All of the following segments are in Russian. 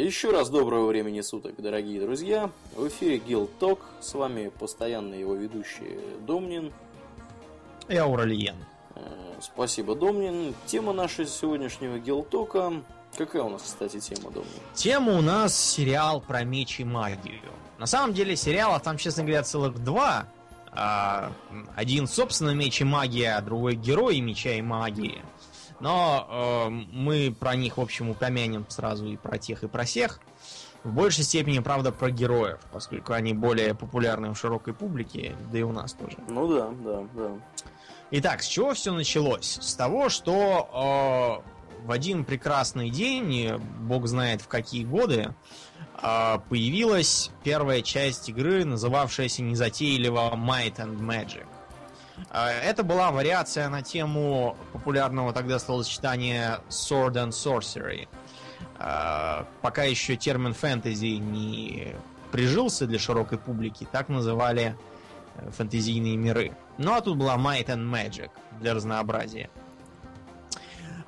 Еще раз доброго времени суток, дорогие друзья. В эфире Guild Talk. С вами постоянно его ведущий Домнин. И Ауралиен. Э, Спасибо, Домнин. Тема нашего сегодняшнего Guild Talk. Какая у нас, кстати, тема, Домнин? Тема у нас сериал про меч и магию. На самом деле сериалов там, честно говоря, целых два. А, Один, собственно, меч и магия, а другой герой меча и магии. Но э, мы про них, в общем, упомянем сразу и про тех, и про всех. В большей степени, правда, про героев, поскольку они более популярны в широкой публике, да и у нас тоже. Ну да, да, да. Итак, с чего все началось? С того, что э, в один прекрасный день, бог знает в какие годы, э, появилась первая часть игры, называвшаяся незатейливо Might and Magic. Э, Это была вариация на тему популярного тогда словосочетания Sword and Sorcery. Э, Пока еще термин фэнтези не прижился для широкой публики, так называли э, фэнтезийные миры. Ну а тут была Might and Magic для разнообразия.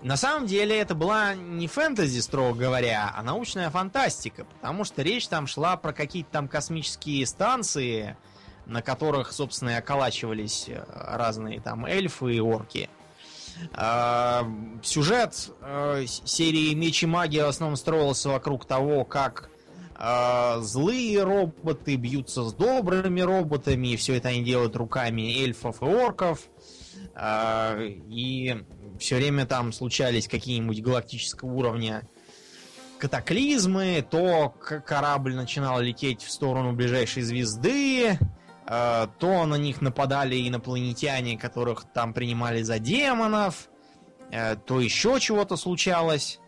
На самом деле это была не фэнтези, строго говоря, а научная фантастика, потому что речь там шла про какие-то там космические станции, на которых, собственно, и околачивались э, разные там эльфы и орки. А, Сюжет э, серии Меч и магия в основном строился вокруг того, как э, злые роботы бьются с добрыми роботами, и все это они делают руками эльфов и орков. А, И все время там случались какие-нибудь галактического уровня катаклизмы, то корабль начинал лететь в сторону ближайшей звезды, то на них нападали инопланетяне, которых там принимали за демонов, э, то еще чего-то случалось.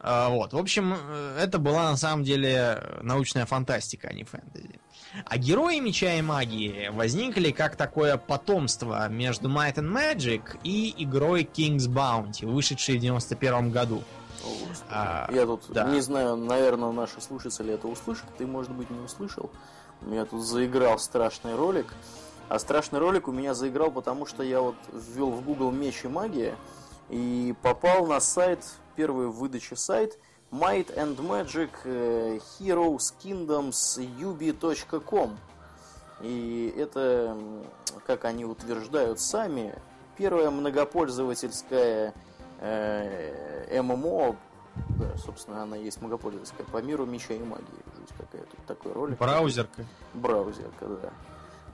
Э, Вот, в общем, э, это была на самом деле научная фантастика, а не фэнтези. А герои меча и магии возникли как такое потомство между Might and Magic и игрой King's Bounty, вышедшей в 91 году. О. А, Я тут да. не знаю, наверное, наши слушатели это услышат. Ты, может быть, не услышал. У меня тут заиграл страшный ролик. А страшный ролик у меня заиграл, потому что я вот ввел в Google меч и магия и попал на сайт, первый в выдаче сайт Might and Magic э, Heroes Kingdoms ubi.com. И это, как они утверждают сами, первая многопользовательская э, ММО, да, собственно, она есть многопользовательская, по миру меча и магии. Жуть какая тут такой ролик. Браузерка. Браузерка, да.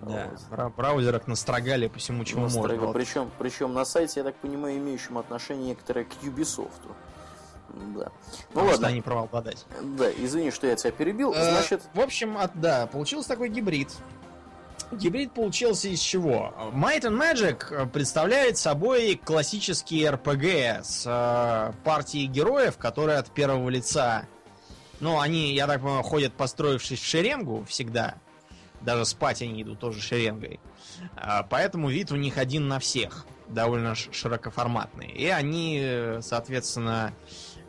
Да, Вот. бра- браузерок настрогали по всему, чему Настрого. можно. Причем, причем на сайте, я так понимаю, имеющем отношение некоторое к Ubisoft. Да. Ну ладно. они правообладать. Да, извини, что я тебя перебил. Э, Значит, в общем, от- да, получился такой гибрид. Гибрид получился из чего? Might and Magic э, представляет собой классический RPG с э, партией героев, которые от первого лица. Ну, они, я так понимаю, ходят построившись в шеренгу всегда. Даже спать они идут тоже шеренгой. А, Поэтому вид у них один на всех. Довольно широкоформатный. И они, э, соответственно,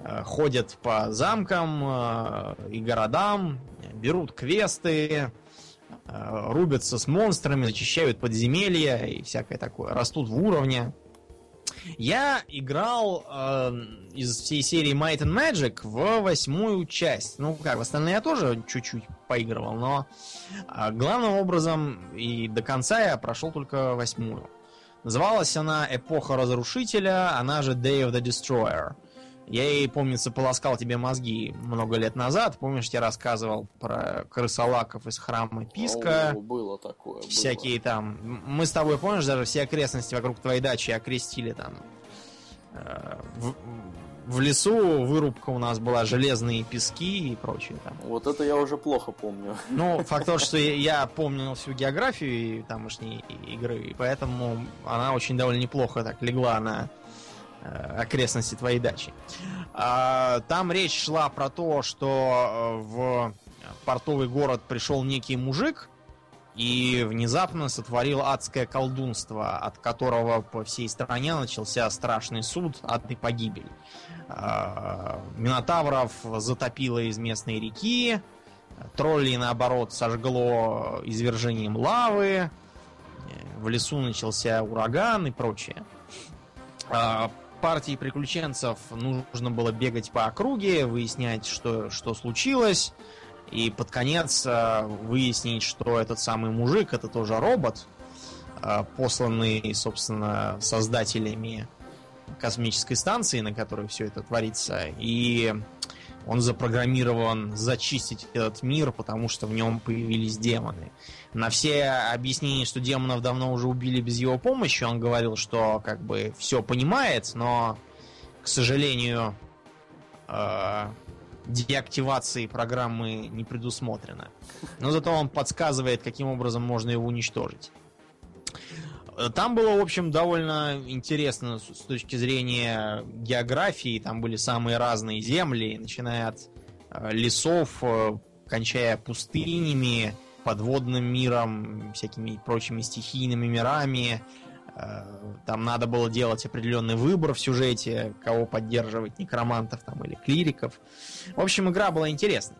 э, ходят по замкам э, и городам, берут квесты, э, рубятся с монстрами, зачищают подземелья и всякое такое. Растут в уровне. Я играл э, из всей серии Might and Magic в восьмую часть. Ну как, в остальные я тоже чуть-чуть поигрывал, но э, главным образом и до конца я прошел только восьмую. Называлась она Эпоха Разрушителя, она же Day of the Destroyer. Я ей, помнится, полоскал тебе мозги много лет назад. Помнишь, я рассказывал про крысолаков из храма Писка? о, было такое. было. всякие там. Мы с тобой, помнишь, даже все окрестности вокруг твоей дачи окрестили там. Э, В, в лесу вырубка у нас была железные пески и прочее там. Вот это я уже плохо помню. Ну, факт тот, что я- помнил всю географию и тамошней игры, и поэтому она очень довольно неплохо так легла на окрестности твоей дачи. А, Там речь шла про то, что э, в портовый город пришел некий мужик и внезапно сотворил адское колдунство, от которого по всей стране начался страшный суд, ад и погибель. А, Минотавров затопило из местной реки, троллей, наоборот, сожгло извержением лавы, э, в лесу начался ураган и прочее. Партии приключенцев нужно было бегать по округе, выяснять, что, что случилось, и под конец э, выяснить, что этот самый мужик это тоже робот, э, посланный, собственно, создателями космической станции, на которой все это творится. И он запрограммирован зачистить этот мир, потому что в нем появились демоны. На все объяснения, что демонов давно уже убили без его помощи, он говорил, что как бы все понимает, но, к сожалению, э, деактивации программы не предусмотрено. Но зато он подсказывает, каким образом можно его уничтожить. Там было, в общем, довольно интересно с точки зрения географии. Там были самые разные земли, начиная от э, лесов, э, кончая пустынями, подводным миром, всякими прочими стихийными мирами, Э, там надо было делать определенный выбор в сюжете, кого поддерживать, некромантов там или клириков. В общем, игра была интересной.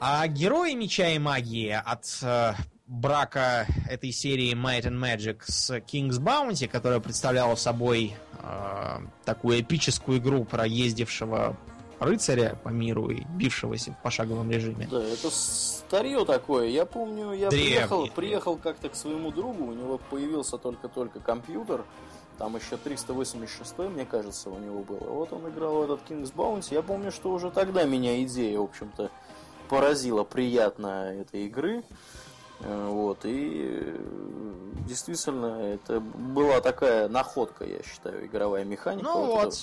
А герои меча и магии от э, брака этой серии Might and Magic с King's Bounty, которая представляла собой э, такую эпическую игру про ездившего рыцаря по миру и бившегося в пошаговом режиме. Да, это старье такое. Я помню, я Древний. приехал, приехал как-то к своему другу, у него появился только-только компьютер, там еще 386, мне кажется, у него было. Вот он играл в этот King's Bounty. Я помню, что уже тогда меня идея, в общем-то, поразила приятно этой игры. Э, вот, и э, действительно, это была такая находка, я считаю, игровая механика. Ну вот, вот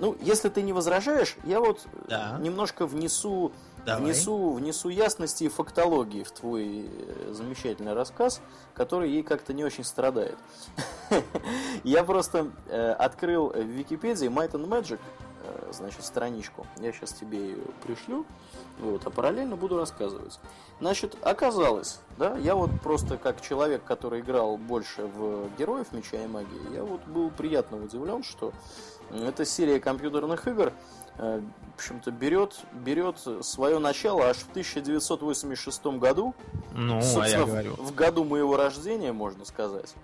ну, если ты не возражаешь, я вот да. немножко внесу, внесу, внесу ясности и фактологии в твой э, замечательный рассказ, который ей как-то не очень страдает. Я просто э, открыл в Википедии Might and Magic, э, значит, страничку. Я сейчас тебе ее пришлю, вот, а параллельно буду рассказывать. Значит, оказалось, да, я вот просто как человек, который играл больше в героев Меча и Магии, я вот был приятно удивлен, что эта серия компьютерных игр, э, в общем-то, берет, берет свое начало аж в 1986 году. Ну, а я говорю. В, в году моего рождения, можно сказать.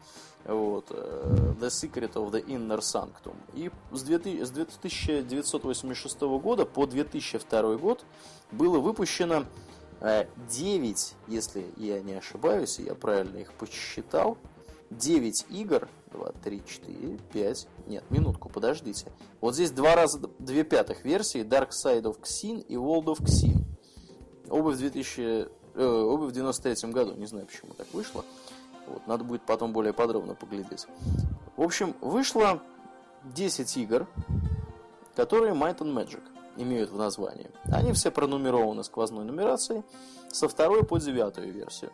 Вот, э, The Secret of the Inner Sanctum. И с 1986 года по 2002 год было выпущено 9, э, если я не ошибаюсь, я правильно их посчитал, 9 игр 2, 3, 4, 5. Нет, минутку, подождите. Вот здесь два раза, две пятых версии Dark Side of Xin и World of Xin. Оба в 2000, э, оба в 93 году. Не знаю, почему так вышло. Вот, надо будет потом более подробно поглядеть. В общем, вышло 10 игр, которые Might and Magic имеют в названии. Они все пронумерованы сквозной нумерацией со второй по девятую версию.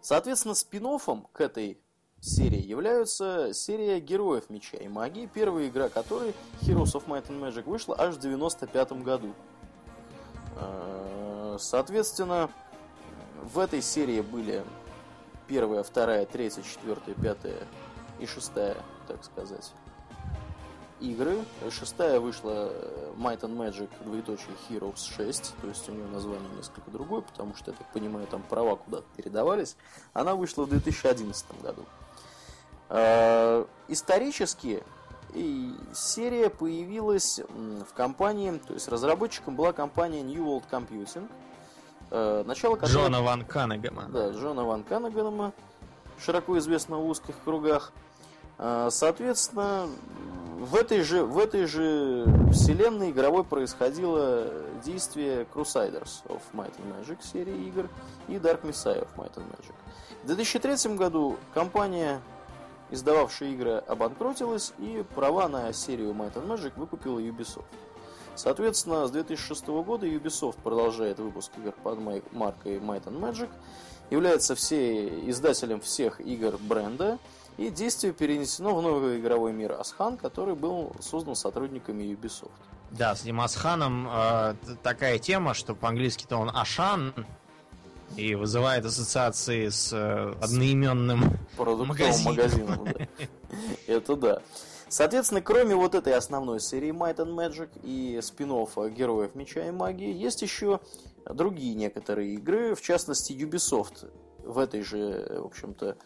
Соответственно, спин к этой серии являются серия героев меча и магии, первая игра которой, Heroes of Might and Magic, вышла аж в 95 году. А, соответственно, в этой серии были первая, вторая, третья, четвертая, пятая и шестая, так сказать, игры. Шестая вышла э, Might and Magic двоеточие Heroes 6, то есть у нее название несколько другое, потому что, я так понимаю, там права куда-то передавались. Она вышла в 2011 году. Э, исторически и серия появилась в компании, то есть разработчиком была компания New World Computing. Э, начало которой... Джона Ван Каннегема. Да, Джона Ван Каннегема, широко известно в узких кругах. Соответственно, в этой же, в этой же вселенной игровой происходило действие Crusaders of Might and Magic серии игр и Dark Messiah of Might and Magic. В 2003 году компания издававшая игры, обанкротилась, и права на серию Might and Magic выкупила Ubisoft. Соответственно, с 2006 года Ubisoft продолжает выпуск игр под маркой Might and Magic, является все, издателем всех игр бренда, и действие перенесено в новый игровой мир Асхан, который был создан сотрудниками Ubisoft. Да, с этим Асханом э, такая тема, что по-английски-то он Ашан, и вызывает ассоциации с э, одноименным магазином. магазином да. Это да. Соответственно, кроме вот этой основной серии Might and Magic и спин Героев Меча и Магии, есть еще другие некоторые игры, в частности Ubisoft в этой же, в общем-то,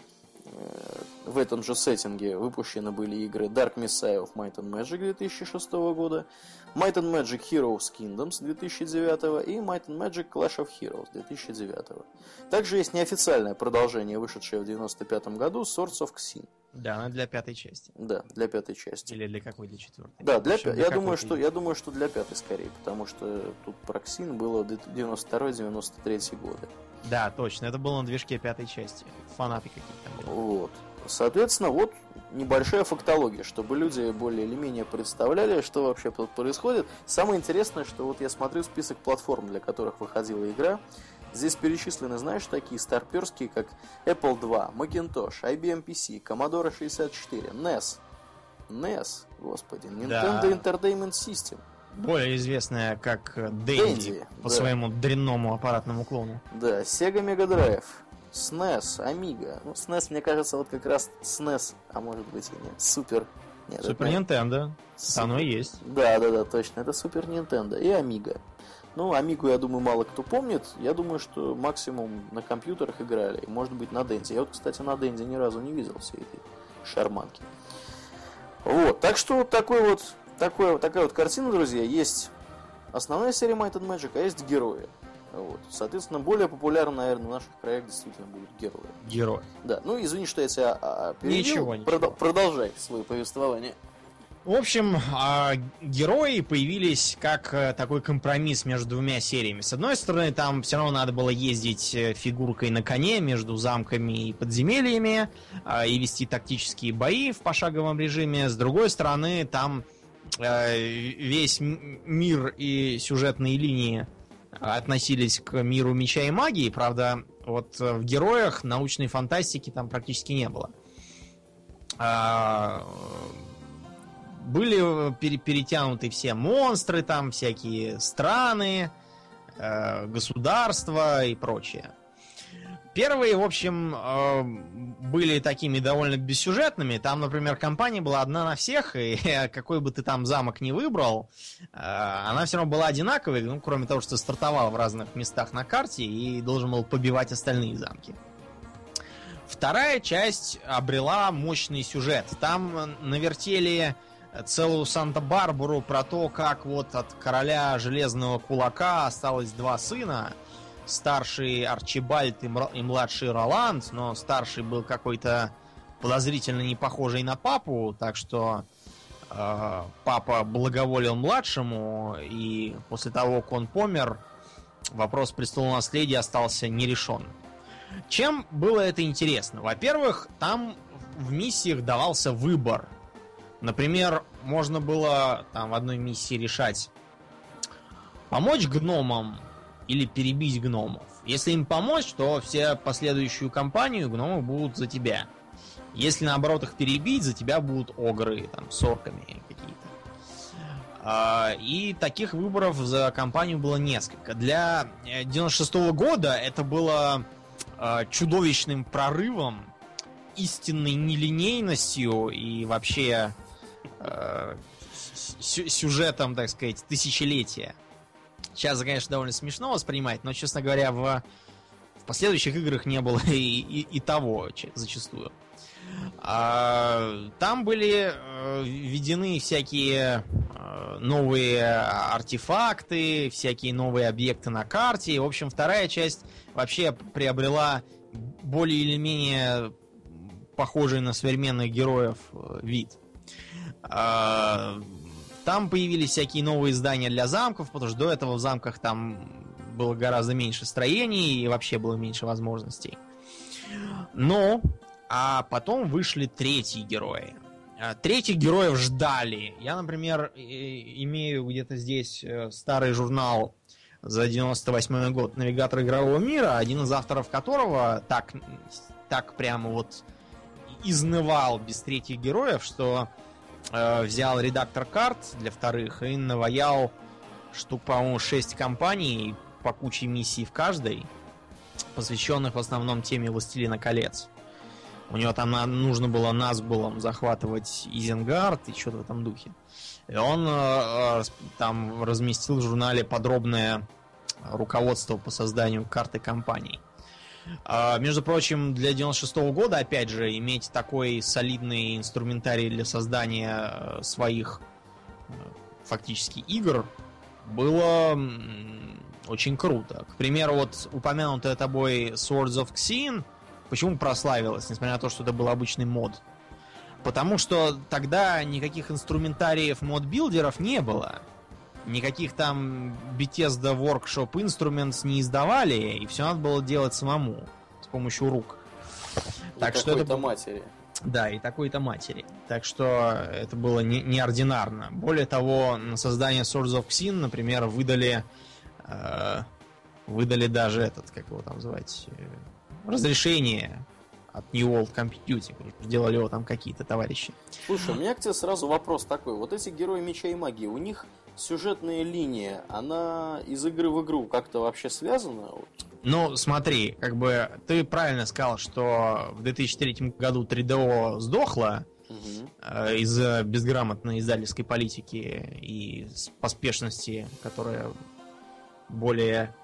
в этом же сеттинге выпущены были игры Dark Messiah of Might and Magic 2006 года, Might and Magic Heroes Kingdoms 2009 и Might and Magic Clash of Heroes 2009. Также есть неофициальное продолжение, вышедшее в 1995 году, Swords of Xin. Да, она для пятой части. Да, для пятой части. Или для какой? Для четвертой? Да, для, общем, для я думаю, что я думаю, что для пятой скорее, потому что тут про Ксин было 92-93 годы. Да, точно, это было на движке пятой части. Фанаты какие-то были. Вот. Соответственно, вот небольшая фактология, чтобы люди более или менее представляли, что вообще тут происходит. Самое интересное, что вот я смотрю список платформ, для которых выходила игра. Здесь перечислены, знаешь, такие старперские, как Apple II, Macintosh, IBM PC, Commodore 64, NES. NES, господи, Nintendo да. Entertainment System. Более известная как Dendy, по да. своему дрянному аппаратному клону. Да, Sega Mega Drive, SNES, Amiga. Ну, SNES, мне кажется, вот как раз SNES, а может быть и нет. Супер. Нет, Супер Nintendo. Супер... Оно и есть. Да, да, да, точно. Это Супер Nintendo и Amiga. Ну, Амигу, я думаю, мало кто помнит. Я думаю, что максимум на компьютерах играли. И, может быть, на Денде. Я вот, кстати, на Денде ни разу не видел всей этой шарманки. Вот. Так что вот такой вот, такой, такая вот картина, друзья. Есть основная серия Might and Magic, а есть герои. Вот. Соответственно, более популярны, наверное, в наших краях действительно будут герои. Герои. Да. Ну, извини, что я тебя а, перебил. Ничего, ничего. Прод- продолжай свое повествование. В общем, а, герои появились как э, такой компромисс между двумя сериями. С одной стороны, там все равно надо было ездить э, фигуркой на коне между замками и подземельями а, и вести тактические бои в пошаговом режиме. С другой стороны, там весь мир и сюжетные линии относились к миру меча и магии. Правда, вот в героях научной фантастики там практически не было а, были пере перетянуты все монстры, там всякие страны, э, государства и прочее. Первые, в общем, э, были такими довольно бессюжетными. Там, например, компания была одна на всех, и какой бы ты там замок не выбрал, э, она все равно была одинаковой, ну, кроме того, что стартовал в разных местах на карте и должен был побивать остальные замки. Вторая часть обрела мощный сюжет. Там навертели целую Санта-Барбару про то, как вот от короля Железного Кулака осталось два сына. Старший Арчибальд и младший Роланд, но старший был какой-то подозрительно не похожий на папу, так что э, папа благоволил младшему, и после того, как он помер, вопрос престола наследия остался нерешен. Чем было это интересно? Во-первых, там в миссиях давался выбор – Например, можно было там в одной миссии решать помочь гномам или перебить гномов. Если им помочь, то все последующую кампанию гномы будут за тебя. Если наоборот их перебить, за тебя будут огры, там, с орками какие-то. А, и таких выборов за компанию было несколько. Для 96 -го года это было а, чудовищным прорывом, истинной нелинейностью и вообще э, сюжетом, так сказать, тысячелетия. Сейчас, конечно, довольно смешно воспринимать, но, честно говоря, в, в последующих играх не было и, и, и того зачастую. А, там были э, введены всякие э, новые артефакты, всякие новые объекты на карте. В общем, вторая часть вообще приобрела более или менее похожий на современных героев э, вид. А, там появились всякие новые здания для замков, потому что до этого в замках там было гораздо меньше строений и вообще было меньше возможностей. Но, а потом вышли третьи герои. А, третьих героев ждали. Я, например, имею где-то здесь э, старый журнал за 98 год «Навигатор игрового мира», один из авторов которого так, так прямо вот изнывал без третьих героев, что э, взял редактор карт для вторых и наваял штук, по-моему, 6 компаний по куче миссий в каждой, посвященных в основном теме «Властелина колец». У него там нужно было Назгулом захватывать Изенгард и что-то в этом духе. И он э, э, там разместил в журнале подробное руководство по созданию карты компаний. А, между прочим, для 96 -го года, опять же, иметь такой солидный инструментарий для создания э, своих э, фактически игр было очень круто. К примеру, вот упомянутая тобой Swords of Xeen, почему прославилась, несмотря на то, что это был обычный мод? Потому что тогда никаких инструментариев мод-билдеров не было. Никаких там Bethesda Workshop Instruments не издавали, и все надо было делать самому, с помощью рук. И так что это матери. Да, и такой-то матери. Так что это было не, неординарно. Более того, на создание Swords of Xin, например, выдали э, выдали даже этот, как его там звать, э, разрешение от New World Computing. Делали его там какие-то товарищи. Слушай, у меня к тебе сразу вопрос такой. Вот эти герои меча и магии, у них сюжетная линия, она из игры в игру как-то вообще связана? Ну, смотри, как бы ты правильно сказал, что в 2003 году 3DO сдохла угу. э, из-за безграмотной издательской политики и поспешности, которая более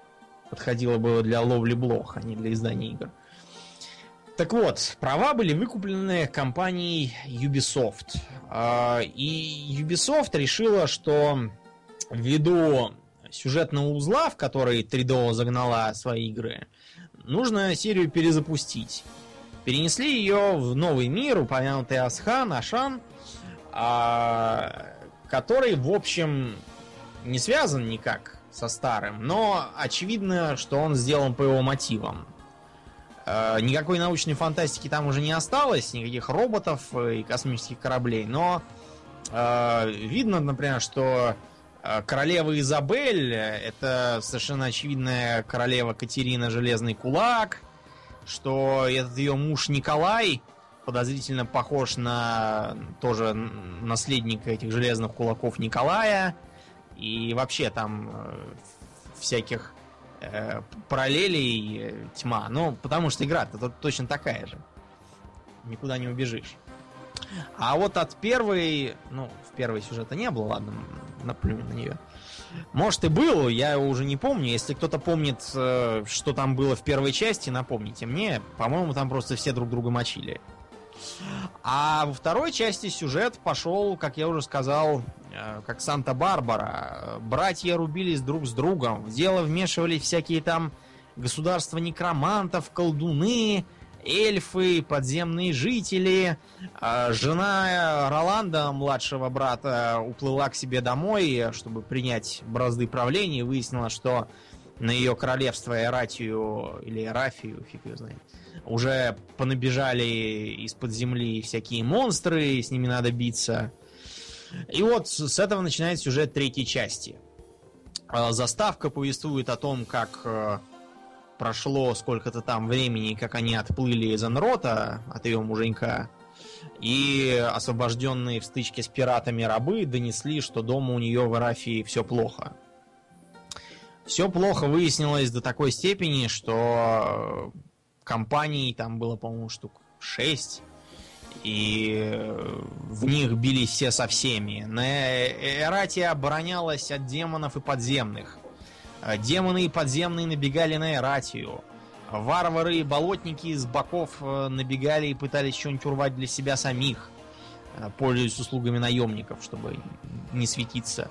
подходила бы для ловли блох, а не для издания игр. Так вот, права были выкуплены компанией Ubisoft. А, и Ubisoft решила, что ввиду сюжетного узла, в который 3DO загнала свои игры, нужно серию перезапустить. Перенесли ее в новый мир, упомянутый Асхан, Ашан, а, который, в общем, не связан никак со старым, но очевидно, что он сделан по его мотивам. Э, никакой научной фантастики там уже не осталось, никаких роботов э, и космических кораблей, но э, видно, например, что королева Изабель это совершенно очевидная королева Катерина Железный Кулак, что этот ее муж Николай подозрительно похож на тоже наследника этих железных кулаков Николая. И вообще там всяких э, параллелей э, тьма. Ну, потому что игра-то точно такая же. Никуда не убежишь. А вот от первой, ну, в первой сюжета не было, ладно, наплюнем на нее. Может и был, я уже не помню. Если кто-то помнит, э, что там было в первой части, напомните мне. По-моему, там просто все друг друга мочили. А во второй части сюжет пошел, как я уже сказал, Э, как Санта-Барбара. Братья рубились друг с другом. В дело вмешивались всякие там государства некромантов, колдуны, эльфы, подземные жители. Э, жена Роланда, младшего брата, уплыла к себе домой, чтобы принять бразды правления. Выяснила, что на ее королевство Эратию или Эрафию, фиг ее знает, уже понабежали из-под земли всякие монстры, с ними надо биться. И вот с этого начинается сюжет третьей части. А, заставка повествует о том, как э, прошло сколько-то там времени, как они отплыли из Анрота от ее муженька, и освобожденные в стычке с пиратами рабы донесли, что дома у нее в Арафии все плохо. Все плохо выяснилось до такой степени, что компаний там было, по-моему, штук 6, и в них бились все со всеми. Эратия оборонялась от демонов и подземных. Э, демоны и подземные набегали на Эратию. Варвары и болотники с боков э, набегали и пытались что-нибудь урвать для себя самих, э, пользуясь услугами наемников, чтобы не светиться.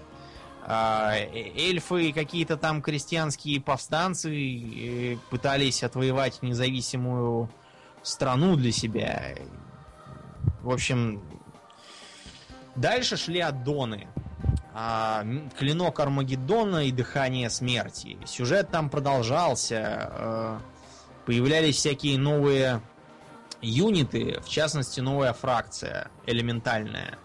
Эльфы и какие-то там крестьянские повстанцы пытались отвоевать независимую страну для себя. В общем, дальше шли аддоны. А, клинок Армагеддона и дыхание смерти. Сюжет там продолжался. А, появлялись всякие новые юниты, в частности, новая фракция, элементальная.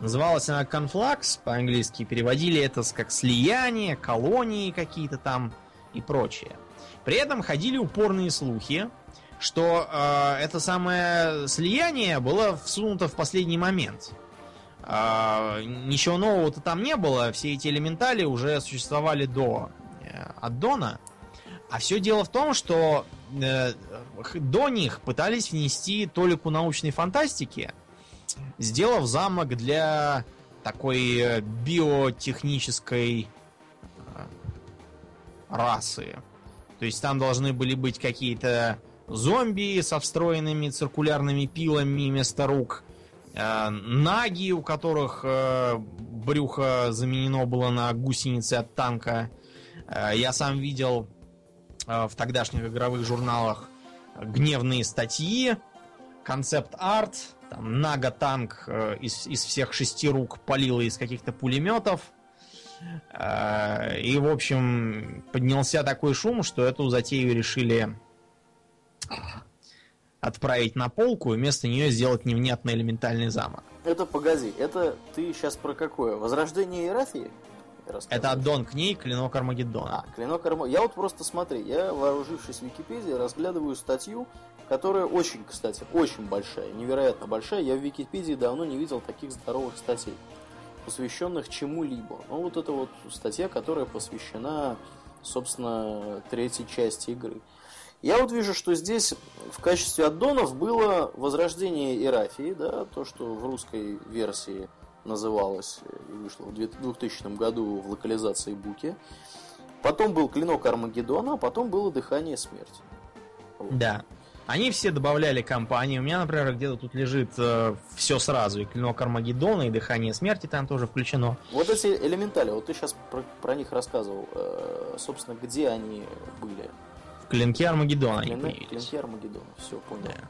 Называлась она Конфлакс, по-английски переводили это как слияние, колонии какие-то там и прочее. При этом ходили упорные слухи, что э, это самое слияние было всунуто в последний момент. Э, ничего нового-то там не было, все эти элементали уже существовали до э, аддона. А все дело в том, что э, до них пытались внести толику научной фантастики, сделав замок для такой э, биотехнической э, расы. То есть там должны были быть какие-то зомби со встроенными циркулярными пилами вместо рук, э, наги, у которых э, брюхо заменено было на гусеницы от танка. Э, я сам видел э, в тогдашних игровых журналах гневные статьи, концепт-арт, там Нага-танк э, из, из всех шести рук палила из каких-то пулеметов. Э, и, в общем, поднялся такой шум, что эту затею решили отправить на полку и вместо нее сделать невнятный элементальный замок. Это погоди, это ты сейчас про какое? Возрождение Иерафии? Это аддон к ней, клинок Армагеддона. А, клинок Армагеддона. Я вот просто смотри, я, вооружившись в Википедии, разглядываю статью, которая очень, кстати, очень большая, невероятно большая. Я в Википедии давно не видел таких здоровых статей, посвященных чему-либо. Ну, вот это вот статья, которая посвящена, собственно, третьей части игры. Я вот вижу, что здесь в качестве аддонов было возрождение Ирафии, да, то, что в русской версии называлось и вышло в 2000 году в локализации Буки. Потом был клинок Армагеддона, а потом было дыхание смерти. Вот. Да. Они все добавляли компании. У меня, например, где-то тут лежит э, все сразу. И клинок Армагеддона, и дыхание смерти там тоже включено. Вот эти элементали, вот ты сейчас про, про них рассказывал. Э, собственно, где они были? В клинке Армагеддона они появились. клинке Армагеддона, все, понял. Да.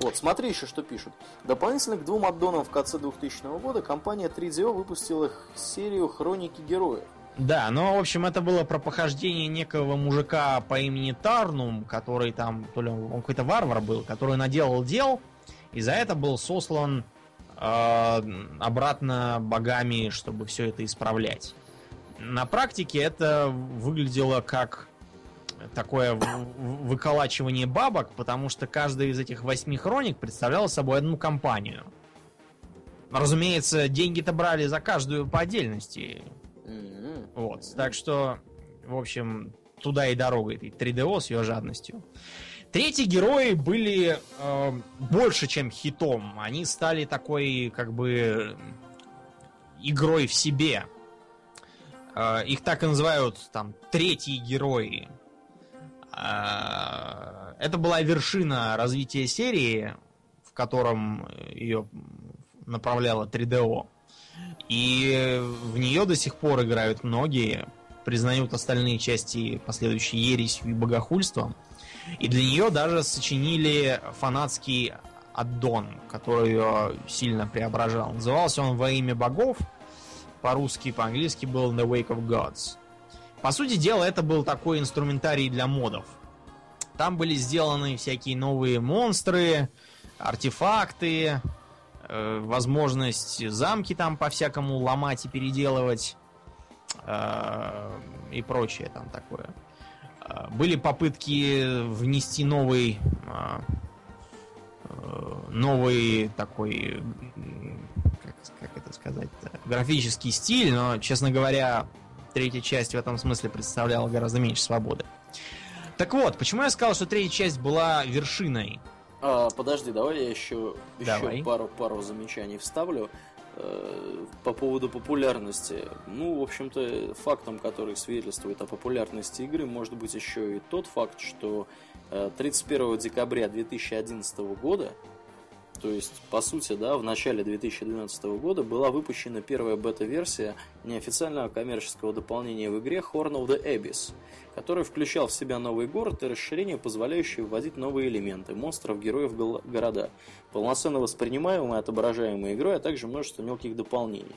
Вот, смотри еще, что пишут. Дополнительно к двум аддонам в конце 2000 года компания 3DO выпустила серию Хроники Героев. Да, но, в общем, это было про похождение некого мужика по имени Тарнум, который там, то ли он, он какой-то варвар был, который наделал дел, и за это был сослан э, обратно богами, чтобы все это исправлять. На практике это выглядело как такое выколачивание бабок, потому что каждая из этих восьми хроник представляла собой одну компанию. Разумеется, деньги-то брали за каждую по отдельности. Mm-hmm. Вот. Так что, в общем, туда и дорога этой 3DO с ее жадностью. Третьи герои были э, больше, чем хитом. Они стали такой, как бы, игрой в себе. Э, их так и называют там третьи герои. А, это была вершина развития серии, в котором ее направляла 3DO. И в нее до сих пор играют многие, признают остальные части последующей ересью и богохульством. И для нее даже сочинили фанатский аддон, который ее сильно преображал. Назывался он «Во имя богов», по-русски, по-английски был «The Wake of Gods». По сути дела, это был такой инструментарий для модов. Там были сделаны всякие новые монстры, артефакты, э, возможность замки там по-всякому ломать и переделывать э, и прочее там такое. Э, были попытки внести новый э, э новый такой как, как это сказать графический стиль, но, честно говоря, третья часть в этом смысле представляла гораздо меньше свободы. Так вот, почему я сказал, что третья часть была вершиной? А, подожди, давай я еще, давай. еще пару, пару замечаний вставлю э, по поводу популярности. Ну, в общем-то, фактом, который свидетельствует о популярности игры, может быть еще и тот факт, что 31 э, декабря 2011 года то есть, по сути, да, в начале 2012 года была выпущена первая бета-версия неофициального коммерческого дополнения в игре Horn of the Abyss, который включал в себя новый город и расширение, позволяющее вводить новые элементы, монстров, героев, города, полноценно воспринимаемые, отображаемые игрой, а также множество мелких дополнений.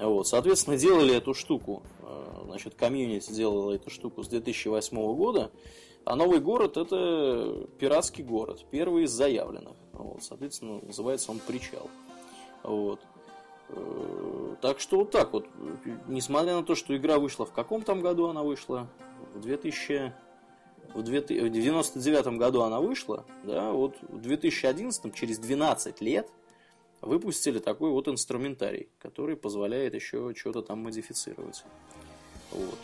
Вот, соответственно, делали эту штуку, э, значит, комьюнити делала эту штуку с 2008 года, а новый город это пиратский город, первый из заявленных. Вот, соответственно, называется он Причал. Вот. Э, так что вот так вот. Несмотря на то, что игра вышла в каком там году она вышла? В 2000... В 99 году она вышла, да, вот в 2011, через 12 лет, выпустили такой вот инструментарий, который позволяет еще что-то там модифицировать. Вот.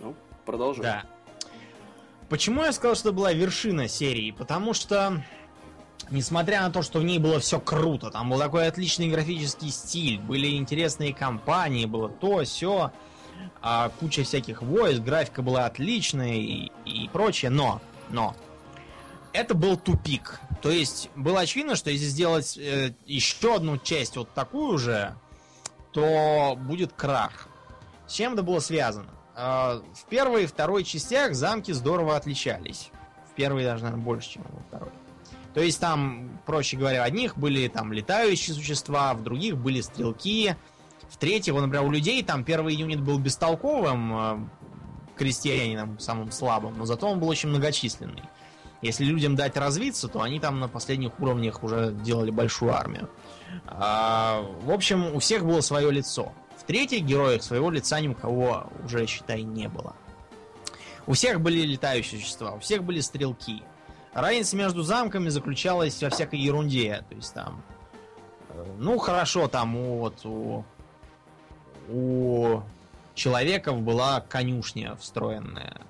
Ну, продолжаем. Да. Почему я сказал, что была вершина серии? Потому что несмотря на то, что в ней было все круто, там был такой отличный графический стиль, были интересные компании, было то, все. а, куча всяких войск, графика была отличная и, и прочее, но, но, это был тупик. То есть было очевидно, что если сделать э, еще одну часть вот такую же, то будет крах. С чем это было связано? Э, в первой и второй частях замки здорово отличались. В первой даже, наверное, больше, чем во второй. То есть там, проще говоря, в одних были там летающие существа, в других были стрелки, в третьих, например, у людей там первый юнит был бестолковым, э, крестьянином самым слабым, но зато он был очень многочисленный. Если людям дать развиться, то они там на последних уровнях уже делали большую армию. А, в общем, у всех было свое лицо. Третьих героях своего лица ни у кого уже, считай, не было. У всех были летающие существа, у всех были стрелки. Разница между замками заключалась во всякой ерунде. То есть там... Э, ну, хорошо, там у, вот, у у человеков была конюшня встроенная.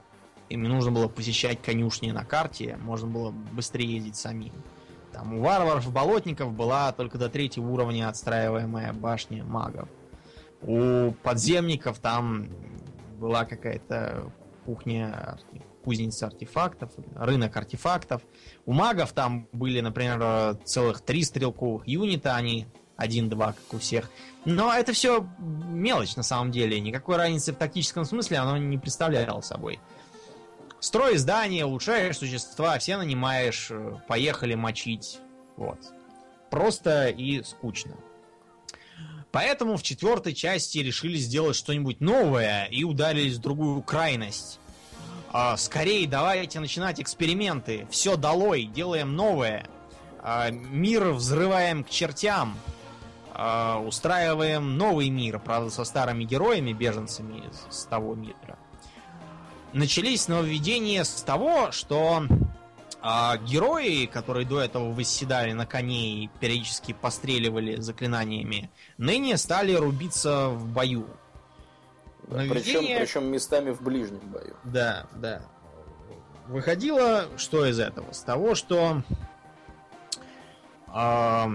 Им нужно было посещать конюшни на карте, можно было быстрее ездить самим. Там у варваров болотников была только до третьего уровня отстраиваемая башня магов. У подземников там была какая-то кухня, кузница артефактов, рынок артефактов. У магов там были, например, целых три стрелковых юнита, они один-два, как у всех. Но это все мелочь на самом деле. Никакой разницы в тактическом смысле оно не представляло собой. Строй здание, улучшаешь существа, все нанимаешь, э, поехали мочить. Вот. Просто и скучно. Поэтому в четвертой части решили сделать что-нибудь новое и ударились в другую крайность. А, скорее давайте начинать эксперименты. Все долой, делаем новое. А, мир взрываем к чертям. А, устраиваем новый мир, правда, со старыми героями, беженцами с того мира. Начались нововведения с того, что а, герои, которые до этого восседали на коне и периодически постреливали заклинаниями, ныне стали рубиться в бою. Нововведение... Причем, причем местами в ближнем бою. Да, да. Выходило что из этого? С того, что э,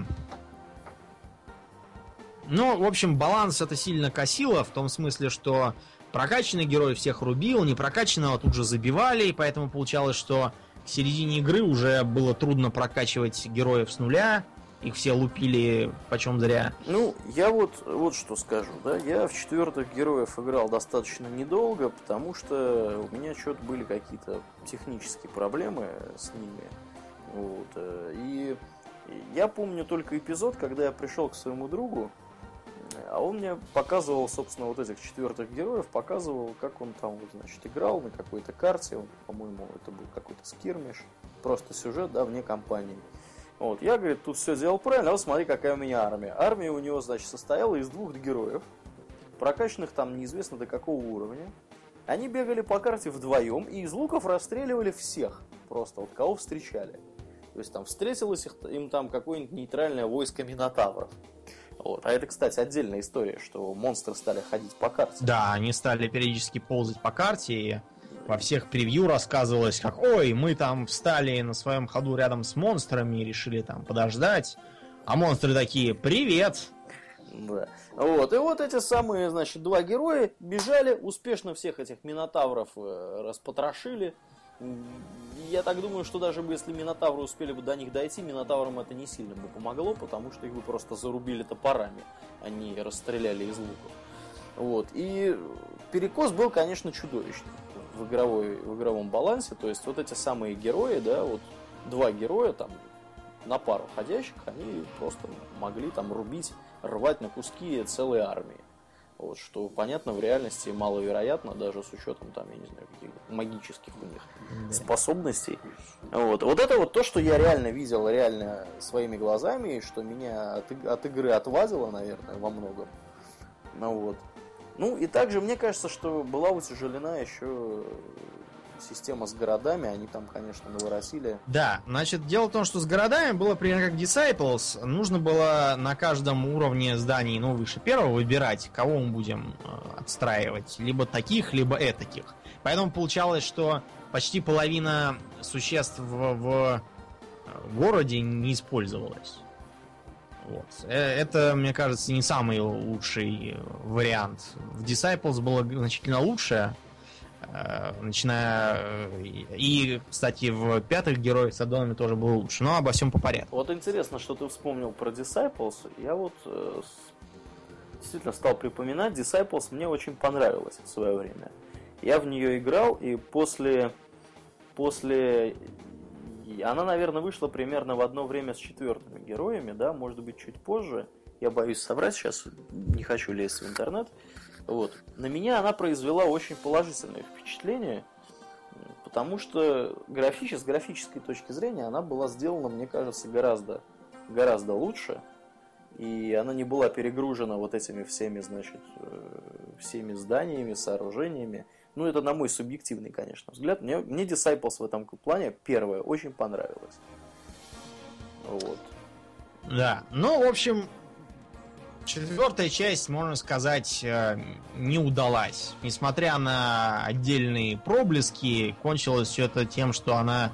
ну, в общем, баланс это сильно косило, в том смысле, что прокачанный герой всех рубил, не прокачанного тут же забивали, и поэтому получалось, что к середине игры уже было трудно прокачивать героев с нуля, их все лупили почем зря. Ну, я вот, вот что скажу, да, я в четвертых героев играл достаточно недолго, потому что у меня что-то были какие-то технические проблемы с ними. Вот, э, и я помню только эпизод, когда я пришел к своему другу, а он мне показывал, собственно, вот этих четвертых героев, показывал, как он там, вот, значит, играл на какой-то карте. Он, по-моему, это был какой-то скирмиш. Просто сюжет, да, вне кампании. Вот, я, говорит, тут все сделал правильно, а вот смотри, какая у меня армия. Армия у него, значит, состояла из двух героев, прокачанных там неизвестно до какого уровня. Они бегали по карте вдвоем и из луков расстреливали всех. Просто вот кого встречали. То есть там встретилось их, им там какое-нибудь нейтральное войско Минотавров. Вот. А это, кстати, отдельная история, что монстры стали ходить по карте. Да, они стали периодически ползать по карте, и во всех превью рассказывалось, как «Ой, мы там встали на своем ходу рядом с монстрами и решили там подождать». А монстры такие «Привет!» Да. Вот. И вот эти самые, значит, два героя бежали, успешно всех этих минотавров э, распотрошили. Я так думаю, что даже если Минотавры успели бы до них дойти, Минотаврам это не сильно бы помогло, потому что их бы просто зарубили топорами, они расстреляли из луков. Вот. И перекос был, конечно, чудовищный в, игровой, в игровом балансе. То есть вот эти самые герои, да, вот два героя там на пару ходящих, они просто могли там рубить, рвать на куски целые армии. Вот, что, понятно, в реальности маловероятно, даже с учетом, там, я не знаю, каких магических у них да. способностей. Вот. вот это вот то, что я реально видел, реально своими глазами, и что меня от, от игры отвадило, наверное, во многом. Ну вот. Ну и также мне кажется, что была утяжелена еще система с городами, они там, конечно, наворосили. Да, значит, дело в том, что с городами было примерно как Disciples. Нужно было на каждом уровне зданий, ну, выше первого, выбирать, кого мы будем э, отстраивать. Либо таких, либо этаких. Поэтому получалось, что почти половина существ в, в городе не использовалась. Вот. Э, это, мне кажется, не самый лучший вариант. В Disciples было значительно лучше, э, начиная... Э, и, кстати, в пятых героях Содомами тоже было лучше, но обо всем по порядку. Вот интересно, что ты вспомнил про Disciples. Я вот действительно стал припоминать. Disciples мне очень понравилась в свое время. Я в нее играл, и после, после она, наверное, вышла примерно в одно время с четвертыми героями, да, может быть, чуть позже. Я боюсь соврать сейчас, не хочу лезть в интернет. Вот. На меня она произвела очень положительное впечатление, потому что графически, с графической точки зрения она была сделана, мне кажется, гораздо, гораздо лучше. И она не была перегружена вот этими всеми, значит, э, всеми зданиями, сооружениями. Ну, это на мой субъективный, конечно, взгляд. Мне, мне Disciples в этом плане первое очень понравилось. Вот. Да, ну, в общем, четвертая часть, можно сказать, э, не удалась. Несмотря на отдельные проблески, кончилось все это тем, что она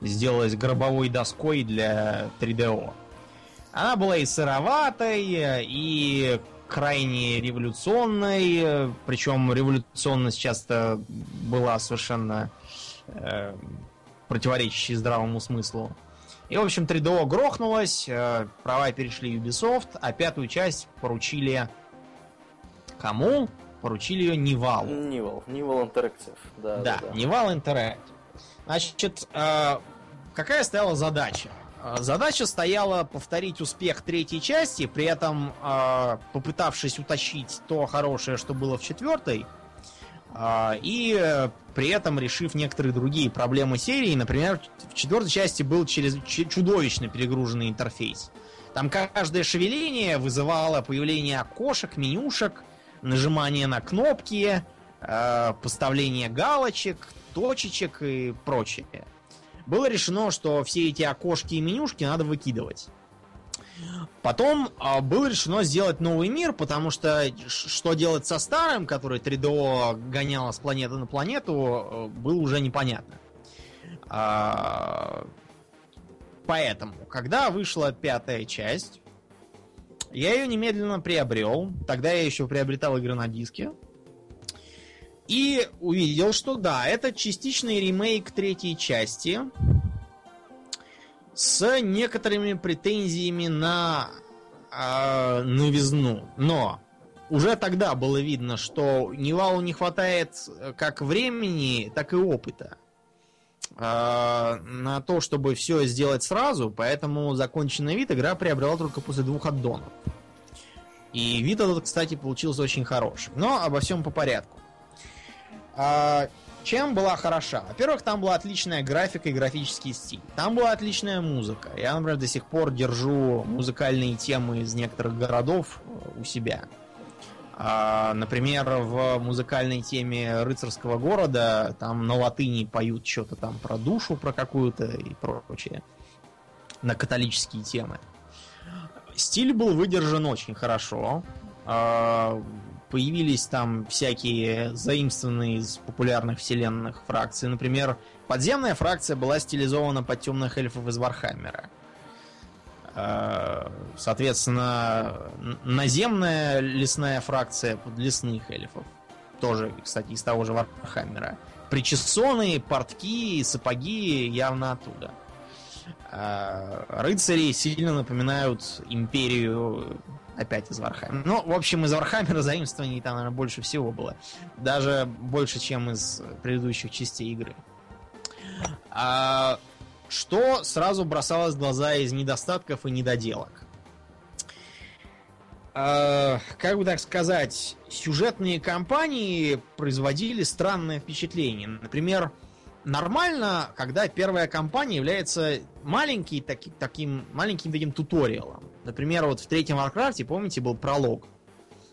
сделалась гробовой доской для 3DO. Она была и сыроватой, и крайне революционной, причем революционность часто была совершенно э, противоречащей здравому смыслу. И, в общем, 3DO грохнулась, э, права перешли Ubisoft, а пятую часть поручили кому? Поручили ее Нивалу. Нивал, Нивал Interactive, да. Да, да, Нивал Interactive. Значит, э, какая стояла задача? А, задача стояла повторить успех третьей части, при этом э, попытавшись утащить то хорошее, что было в четвертой, э, и э, при этом решив некоторые другие проблемы серии. Например, в четвертой части был через чудовищно перегруженный интерфейс. Там каждое шевеление вызывало появление окошек, менюшек, нажимание на кнопки, э, поставление галочек, точечек и прочее было решено, что все эти окошки и менюшки надо выкидывать. Потом э, было решено сделать новый мир, потому что что делать со старым, который 3DO гоняло с планеты на планету, э, было уже непонятно. А, поэтому, когда вышла пятая часть, я ее немедленно приобрел. Тогда я еще приобретал игры на диске. И увидел, что да, это частичный ремейк третьей части с некоторыми претензиями на э, новизну. Но уже тогда было видно, что Невалу не хватает как времени, так и опыта э, на то, чтобы все сделать сразу, поэтому законченный вид игра приобрела только после двух аддонов. И вид этот, кстати, получился очень хороший. Но обо всем по порядку. А, чем была хороша? Во-первых, там была отличная графика и графический стиль. Там была отличная музыка. Я, например, до сих пор держу музыкальные темы из некоторых городов э, у себя. А, например, в музыкальной теме рыцарского города там на латыни поют что-то там про душу, про какую-то и прочее. На католические темы. Стиль был выдержан очень хорошо. Появились там всякие заимствованные из популярных вселенных фракций. Например, подземная фракция была стилизована под темных эльфов из Вархаммера. Э, соответственно, наземная лесная фракция под лесных эльфов. Тоже, кстати, из того же Вархаммера. Причесоны, портки, сапоги явно оттуда. Э, рыцари сильно напоминают империю Опять из Вархаммера. Ну, в общем, из Вархаммера заимствований там, наверное, больше всего было. Даже больше, чем из предыдущих частей игры. А, что сразу бросалось в глаза из недостатков и недоделок? А, как бы так сказать, сюжетные кампании производили странное впечатление. Например, нормально, когда первая кампания является маленький, таки, таким, маленьким таким туториалом. Например, вот в третьем Варкрафте, помните, был пролог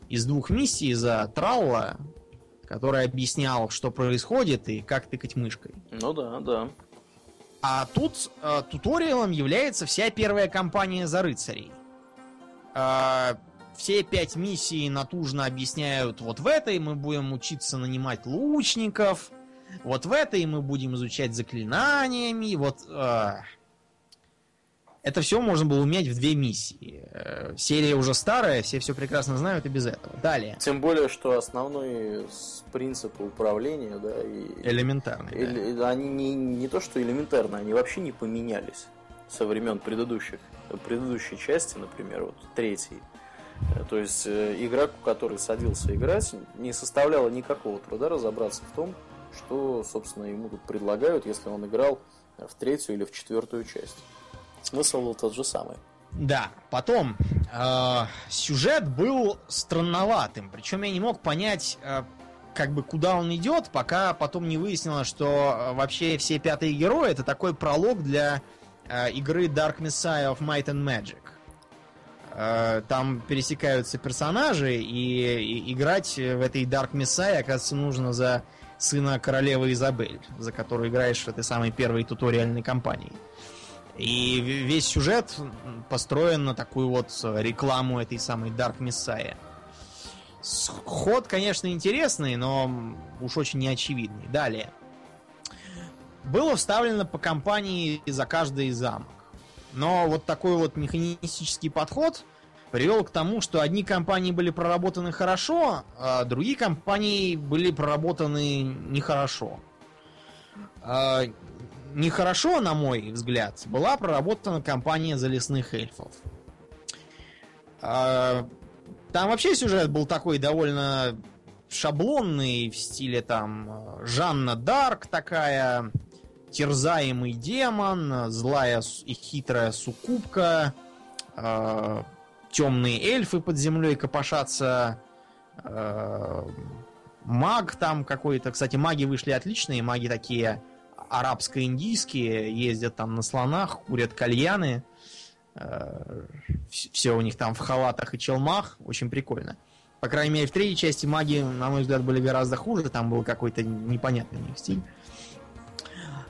из двух миссий за Тралла, который объяснял, что происходит и как тыкать мышкой. Ну да, да. А тут э, туториалом является вся первая кампания за рыцарей. Э, все пять миссий натужно объясняют, вот в этой мы будем учиться нанимать лучников, вот в этой мы будем изучать заклинаниями, вот... Э, это все можно было уметь в две миссии. Э, серия уже старая, все все прекрасно знают и без этого. Далее. Тем более, что основные принципы управления, да, и... Элементарные, Эле... да. Они не, не то, что элементарно, они вообще не поменялись со времен предыдущих, предыдущей части, например, вот третьей. Э, то есть э, игроку, который садился играть, не составляло никакого труда разобраться в том, что, собственно, ему тут предлагают, если он играл в третью или в четвертую часть. Смысл был тот же самый. Да, потом э, сюжет был странноватым, причем я не мог понять, э, как бы куда он идет, пока потом не выяснилось, что э, вообще все пятые герои это такой пролог для э, игры Dark Messiah of Might and Magic. Э, там пересекаются персонажи, и, и играть в этой Dark Messiah, оказывается, нужно за сына королевы Изабель, за которую играешь в этой самой первой туториальной кампании. И весь сюжет построен на такую вот рекламу этой самой Dark Messiah. Ход, конечно, интересный, но уж очень неочевидный. Далее. Было вставлено по компании за каждый замок. Но вот такой вот механистический подход привел к тому, что одни компании были проработаны хорошо, а другие компании были проработаны нехорошо. А, нехорошо, на мой взгляд, была проработана компания за лесных эльфов. А, там вообще сюжет был такой довольно шаблонный в стиле там Жанна Дарк такая, терзаемый демон, злая и хитрая суккубка, э, темные эльфы под землей копошатся, э, маг там какой-то. Кстати, маги вышли отличные, маги такие арабско-индийские, ездят там на слонах, курят кальяны. Э, все у них там в халатах и челмах. Очень прикольно. По крайней мере, в третьей части маги, на мой взгляд, были гораздо хуже. Там был какой-то непонятный у них стиль.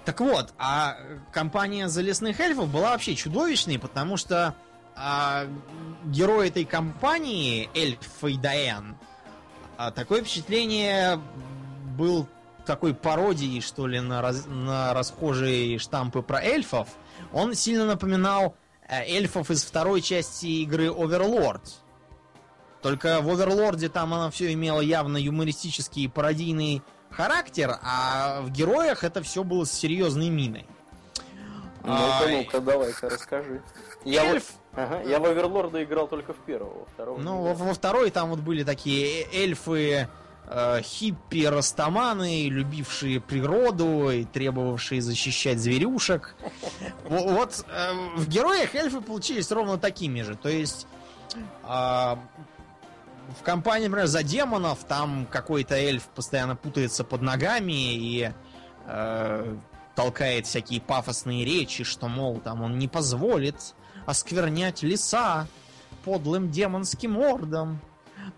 Так вот, а компания залесных эльфов была вообще чудовищной, потому что а, герой этой компании, эльф Фейдаэн, а, такое впечатление был такой пародией, что ли, на, раз, на расхожие штампы про эльфов. Он сильно напоминал э, эльфов из второй части игры Overlord. Только в Оверлорде там она все имела явно юмористический и пародийный характер, а в героях это все было с серьезной миной. Ну-ка, ну-ка, давай-ка расскажи. Я Эльф... ага, я в Оверлорда играл только в первого, второго. Ну, во, во второй там вот были такие эльфы, э, хиппи, растаманы, любившие природу и требовавшие защищать зверюшек. Вот э, в героях эльфы получились ровно такими же. То есть а, в компании, например, за демонов там какой-то эльф постоянно путается под ногами и э, толкает всякие пафосные речи, что, мол, там он не позволит осквернять леса подлым демонским ордом.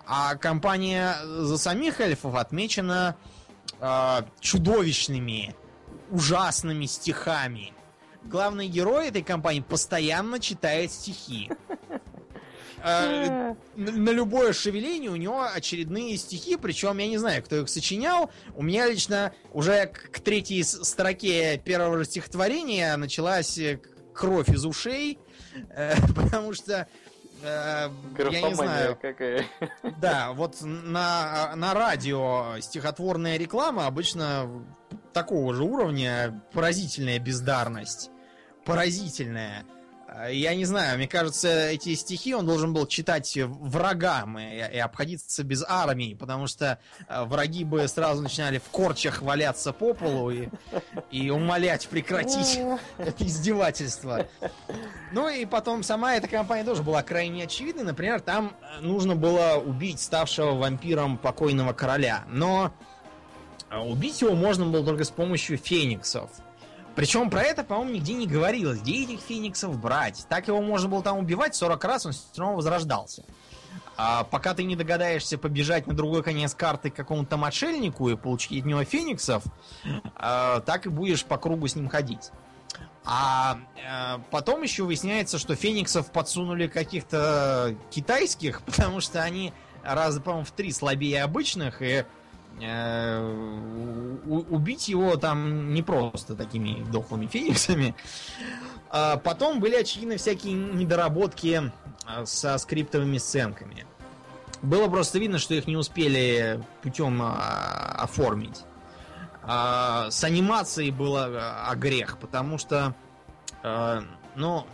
А компания за самих эльфов отмечена э, чудовищными, ужасными стихами. Главный герой этой компании постоянно читает стихи. Э, на любое шевеление у него очередные стихи, причем я не знаю, кто их сочинял. У меня лично уже к третьей строке первого же стихотворения началась э, кровь из ушей, потому что я не знаю. какая. Да, вот на, на радио стихотворная реклама обычно такого же уровня, поразительная бездарность. Поразительная. Я не знаю, мне кажется, эти стихи он должен был читать врагам и, и обходиться без армии, потому что а, враги бы сразу начинали в корчах валяться по полу и, и умолять прекратить это издевательство. Ну и потом сама эта компания тоже была крайне очевидной. Например, там нужно было убить ставшего вампиром покойного короля. Но а, убить его можно было только с помощью фениксов. Причем про это, по-моему, нигде не говорилось. Где этих фениксов брать? Так его можно было там убивать 40 раз, он все равно возрождался. А пока ты не догадаешься побежать на другой конец карты к какому-то мошеннику и получить от него фениксов, э, так и будешь по кругу с ним ходить. А э, потом еще выясняется, что фениксов подсунули каких-то китайских, потому что они раза, по-моему, в три слабее обычных, и убить его там не просто такими дохлыми фениксами. А потом были очевидно всякие недоработки а, со скриптовыми сценками. Было просто видно, что их не успели путем а, оформить. А, с анимацией было а, грех, потому что, а, ну,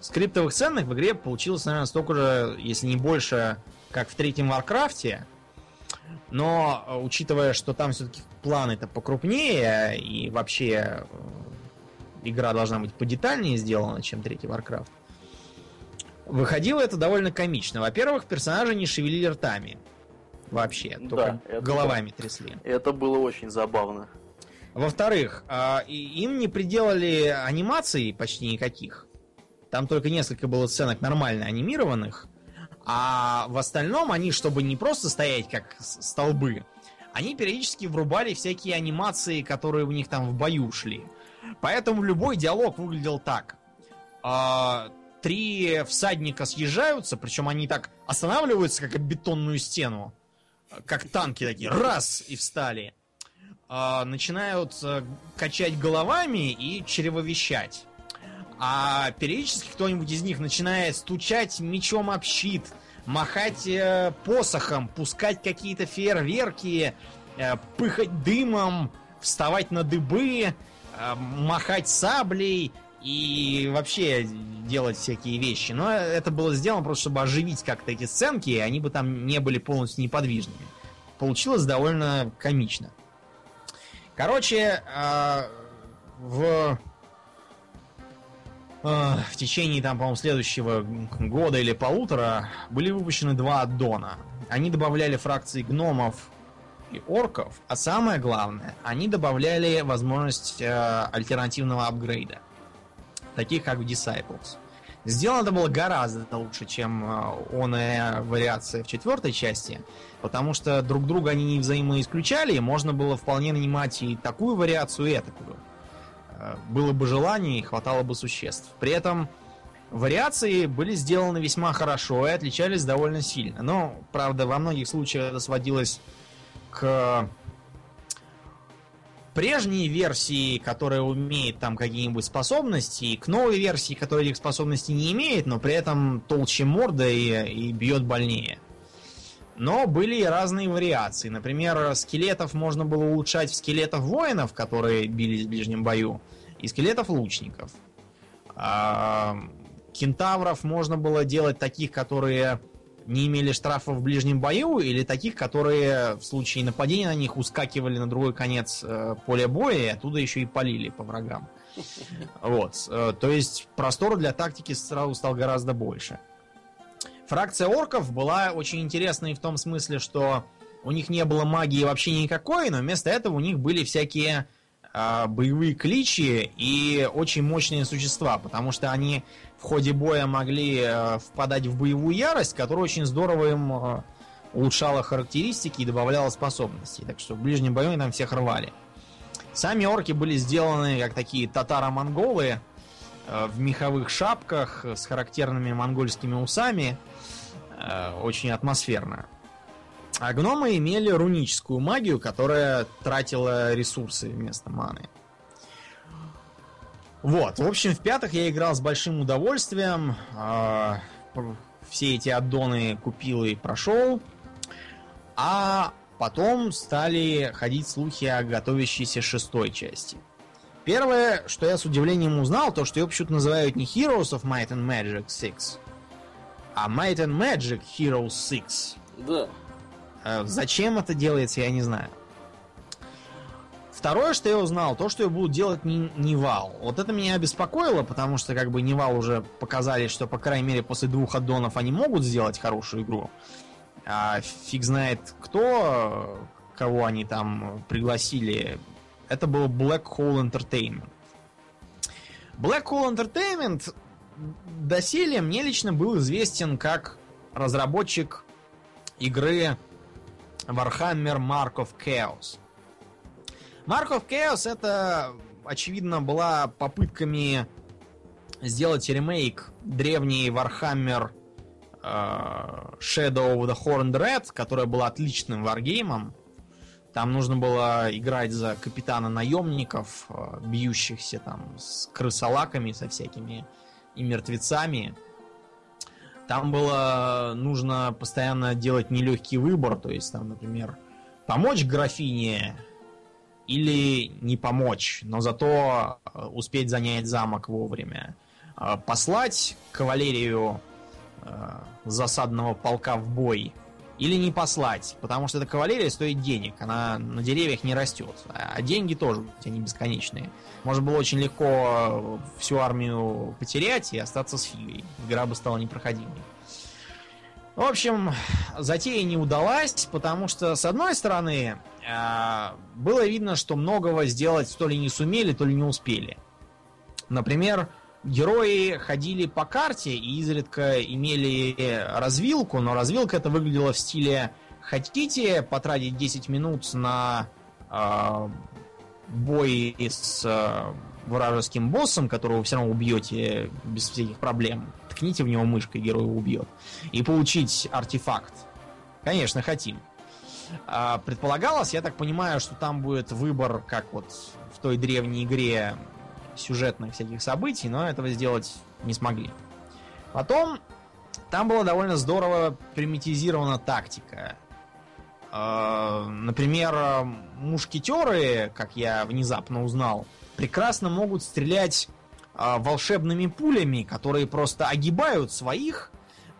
скриптовых сценок в игре получилось, наверное, столько же, если не больше, как в третьем Варкрафте. Но, а, учитывая, что там все-таки планы-то покрупнее, и вообще э, игра должна быть подетальнее сделана, чем третий Warcraft, выходило это довольно комично. Во-первых, персонажи не шевелили ртами. Вообще, только это головами да. трясли. Это было очень забавно. Во-вторых, и- им не приделали анимаций почти никаких. Там только несколько было сценок нормально анимированных. А в остальном они, чтобы не просто стоять как столбы, они периодически врубали всякие анимации, которые у них там в бою шли. Поэтому любой диалог выглядел так. А, три всадника съезжаются, причем они так останавливаются, как бетонную стену. Как танки такие. Раз! И встали. А, начинают э, качать головами и чревовещать. А периодически кто-нибудь из них начинает стучать мечом об щит, махать э, посохом, пускать какие-то фейерверки, э, пыхать дымом, вставать на дыбы, э, махать саблей и вообще делать всякие вещи. Но это было сделано просто, чтобы оживить как-то эти сценки, и они бы там не были полностью неподвижными. Получилось довольно комично. Короче, э, в в течение там, по-моему, следующего года или полутора были выпущены два аддона. Они добавляли фракции гномов и орков, а самое главное, они добавляли возможность э, альтернативного апгрейда, таких как в Disciples. Сделано это было гораздо лучше, чем э, оная вариация в четвертой части, потому что друг друга они не взаимоисключали, и можно было вполне нанимать и такую вариацию, и такую. Э, Было бы желание, и хватало бы существ. При этом вариации были сделаны весьма хорошо и отличались довольно сильно. Но, правда, во многих случаях это сводилось к прежней версии, которая умеет там какие-нибудь способности, и к новой версии, которая этих способностей не имеет, но при этом толще морда и, и бьет больнее. Но были и разные вариации. Например, скелетов можно было улучшать в скелетов воинов, которые бились в ближнем бою, и скелетов лучников. А, кентавров можно было делать таких, которые не имели штрафов в ближнем бою, или таких, которые в случае нападения на них ускакивали на другой конец э, поля боя и оттуда еще и полили по врагам. Вот. э, То есть простор для тактики сразу стал гораздо больше. Фракция орков была очень интересной в том смысле, что у них не было магии вообще никакой, но вместо этого у них были всякие а, боевые кличи и очень мощные существа, потому что они в ходе боя могли э, впадать в боевую ярость, которая очень здорово им э, улучшала характеристики и добавляла способностей. Так что в ближнем бою они там всех рвали. Сами орки были сделаны как такие татаро-монголы э, в меховых шапках с характерными монгольскими усами. Э, Очень атмосферно. А гномы имели руническую магию, которая тратила ресурсы вместо маны. Вот, в общем, в пятых я играл с большим удовольствием. Все эти аддоны купил и прошел. А потом стали ходить слухи о готовящейся шестой части. Первое, что я с удивлением узнал, то, что ее почему-то называют не Heroes of Might and Magic 6, а Might and Magic Heroes 6. Да. Э, Зачем это делается, я не знаю. Второе, что я узнал, то, что ее будут делать не, Nival. Вот это меня обеспокоило, потому что как бы Nival уже показали, что, по крайней мере, после двух аддонов они могут сделать хорошую игру. А фиг знает кто, кого они там пригласили. Это был Black Hole Entertainment. Black Hole Entertainment доселе мне лично был известен как разработчик игры Warhammer Mark of Chaos. Mark of Chaos это, очевидно, была попытками сделать ремейк древней Warhammer э, Shadow of the Horned Red, которая была отличным варгеймом. Там нужно было играть за капитана наемников, э, бьющихся там с крысолаками, со всякими и мертвецами. Там было нужно постоянно делать нелегкий выбор, то есть там, например, помочь графине или не помочь, но зато э, успеть занять замок вовремя. Э, послать кавалерию э, засадного полка в бой или не послать, потому что эта кавалерия стоит денег, она на деревьях не растет, а деньги тоже тебя не бесконечные. Можно было очень легко всю армию потерять и остаться с фигой. Игра бы стала непроходимой. В общем, затея не удалась, потому что, с одной стороны, э, было видно, что многого сделать то ли не сумели, то ли не успели. Например, герои ходили по карте и изредка имели развилку, но развилка это выглядела в стиле хотите потратить 10 минут на э, бой с э, вражеским боссом, которого вы все равно убьете без всяких проблем. Ткните в него мышкой, герой его убьет. И получить артефакт. Конечно, хотим. А, предполагалось, я так понимаю, что там будет выбор, как вот в той древней игре сюжетных всяких событий, но этого сделать не смогли. Потом там была довольно здорово примитизирована тактика. А, например, мушкетеры, как я внезапно узнал, прекрасно могут стрелять а, волшебными пулями, которые просто огибают своих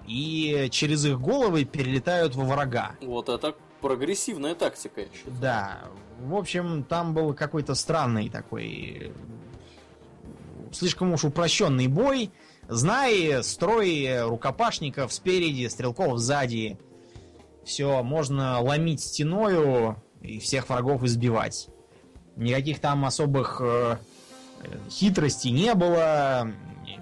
и через их головы перелетают во врага. Вот это прогрессивная тактика, я считаю. Да. В общем, там был какой-то странный такой слишком уж упрощенный бой. Знай, строй рукопашников спереди, стрелков сзади. Все, можно ломить стеною и всех врагов избивать. Никаких там особых э, хитростей не было,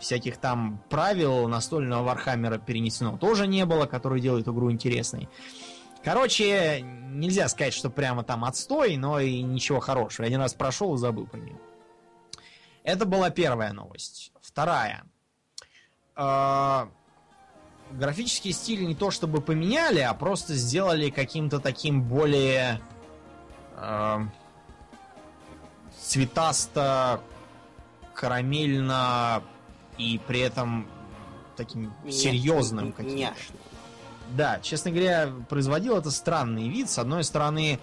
всяких там правил настольного Вархаммера перенесено тоже не было, которые делают игру интересной. Короче, нельзя сказать, что прямо там отстой, но и ничего хорошего. Я один раз прошел и забыл по нее. Это была первая новость. Вторая. Э, графический стиль не то чтобы поменяли, а просто сделали каким-то таким более э, цветасто, карамельно и при этом таким Ня... серьезным каким-то. Да, честно говоря, производил это странный вид. С одной стороны,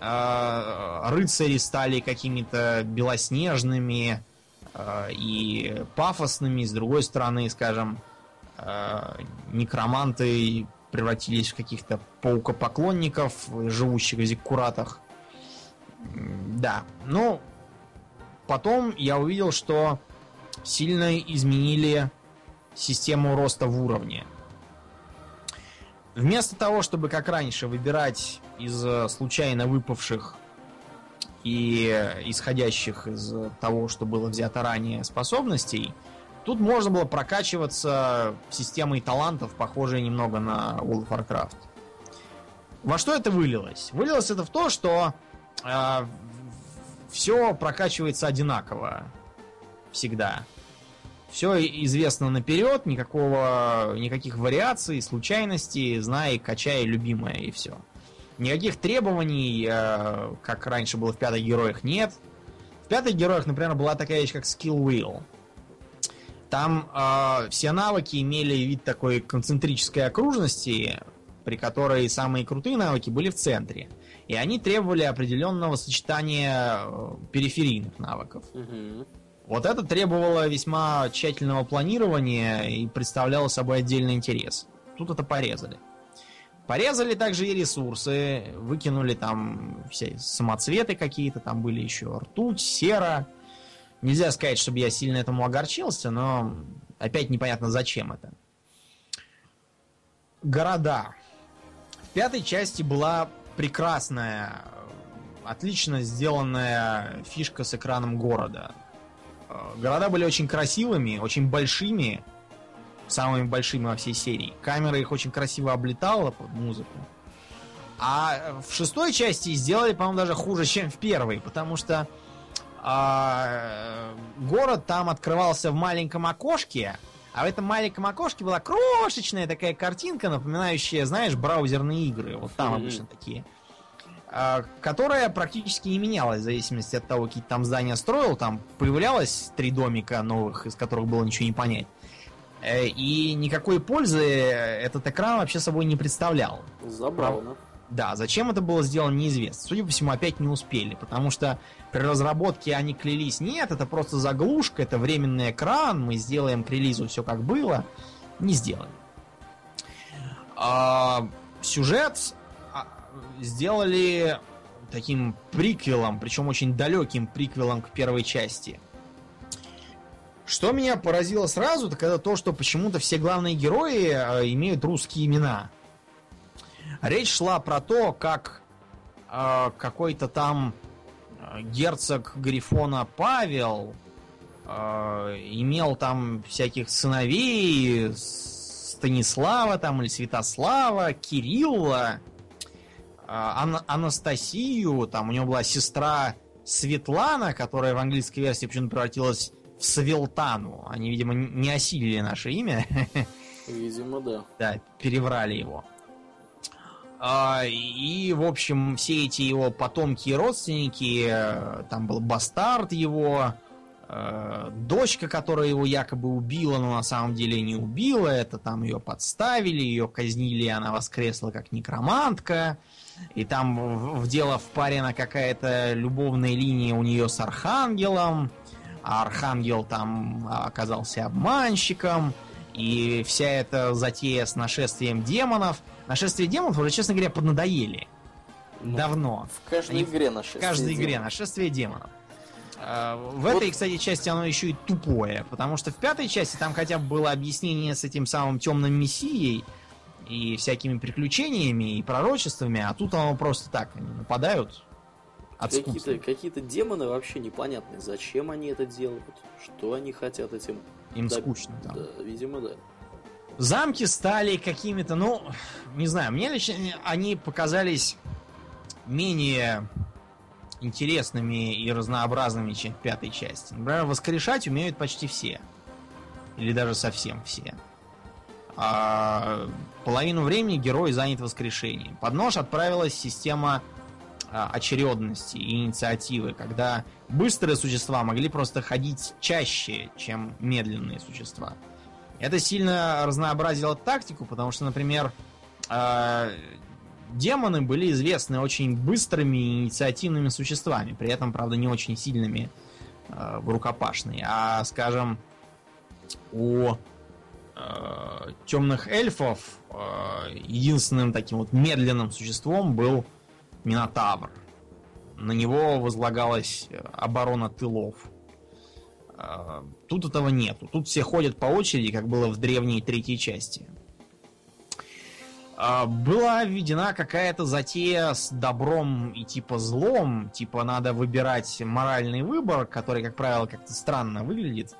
э, рыцари стали какими-то белоснежными, и пафосными, с другой стороны, скажем, э, некроманты превратились в каких-то паукопоклонников, живущих в зиккуратах. Да, ну, потом я увидел, что сильно изменили систему роста в уровне. Вместо того, чтобы как раньше выбирать из э, случайно выпавших и исходящих из того, что было взято ранее способностей, тут можно было прокачиваться системой талантов, похожей немного на World of Warcraft. Во что это вылилось? Вылилось это в то, что э, все прокачивается одинаково всегда. Все известно наперед, никакого, никаких вариаций, случайностей, знай, качай, любимое и все. Никаких требований, э, как раньше было в пятых героях, нет. В пятых героях, например, была такая вещь, как skill wheel. Там э, все навыки имели вид такой концентрической окружности, при которой самые крутые навыки были в центре. И они требовали определенного сочетания э, периферийных навыков. Угу. Вот это требовало весьма тщательного планирования и представляло собой отдельный интерес. Тут это порезали. Порезали также и ресурсы, выкинули там все самоцветы какие-то, там были еще ртуть, сера. Нельзя сказать, чтобы я сильно этому огорчился, но опять непонятно, зачем это. Города. В пятой части была прекрасная, отлично сделанная фишка с экраном города. Города были очень красивыми, очень большими, самыми большими во всей серии. Камера их очень красиво облетала под музыку. А в шестой части сделали, по-моему, даже хуже, чем в первой, потому что а, город там открывался в маленьком окошке, а в этом маленьком окошке была крошечная такая картинка, напоминающая, знаешь, браузерные игры. Вот там mm-hmm. обычно такие. а, которая практически не менялась в зависимости от того, какие там здания строил. Там появлялось три домика новых, из которых было ничего не понять. Э, и никакой пользы этот экран вообще собой не представлял. Забавно. Да, зачем это было сделано, неизвестно. Судя по всему, опять не успели, потому что при разработке они клялись, нет, это просто заглушка, это временный экран, мы сделаем к релизу все как было. Не сделали. А, сюжет а, сделали таким приквелом, причем очень далеким приквелом к первой части. Что меня поразило сразу, так это то, что почему-то все главные герои э, имеют русские имена. Речь шла про то, как э, какой-то там э, герцог Грифона Павел э, имел там всяких сыновей Станислава там или Святослава, Кирилла, э, Ан- Анастасию, там у него была сестра Светлана, которая в английской версии почему-то превратилась в Савелтану. Они, видимо, не осилили наше имя. Видимо, да. Да, переврали его. А, и, в общем, все эти его потомки и родственники, э, там был бастард его, э, дочка, которая его якобы убила, но на самом деле не убила, это там ее подставили, ее казнили, она воскресла как некромантка, и там в, в дело впарена какая-то любовная линия у нее с Архангелом, а Архангел там оказался обманщиком, и вся эта затея с нашествием демонов – Нашествие демонов уже, честно говоря, поднадоели. Ну, Давно. В каждой Они... игре нашествие В каждой демонов. игре нашествие демонов. А, в вот. этой, кстати, части оно еще и тупое, потому что в пятой части там хотя бы было объяснение с этим самым темным мессией и всякими приключениями и пророчествами, а тут оно просто так, они нападают Какие-то какие демоны вообще непонятные. Зачем они это делают? Что они хотят этим? Им да, скучно, да. Да, видимо, да. Замки стали какими-то, ну, не знаю, мне лично они показались менее интересными и разнообразными, чем в пятой части. Например, воскрешать умеют почти все. Или даже совсем все. А половину времени герой занят воскрешением. Под нож отправилась система очередности и инициативы, когда быстрые существа могли просто ходить чаще, чем медленные существа. Это сильно разнообразило тактику, потому что, например, э, демоны были известны очень быстрыми и инициативными существами, при этом, правда, не очень сильными э, в рукопашной. А, скажем, у э, темных эльфов э, единственным таким вот медленным существом был Минотавр. На него возлагалась оборона тылов. А, тут этого нету. Тут все ходят по очереди, как было в древней третьей части. А, была введена какая-то затея с добром и типа злом. Типа надо выбирать моральный выбор, который, как правило, как-то странно выглядит.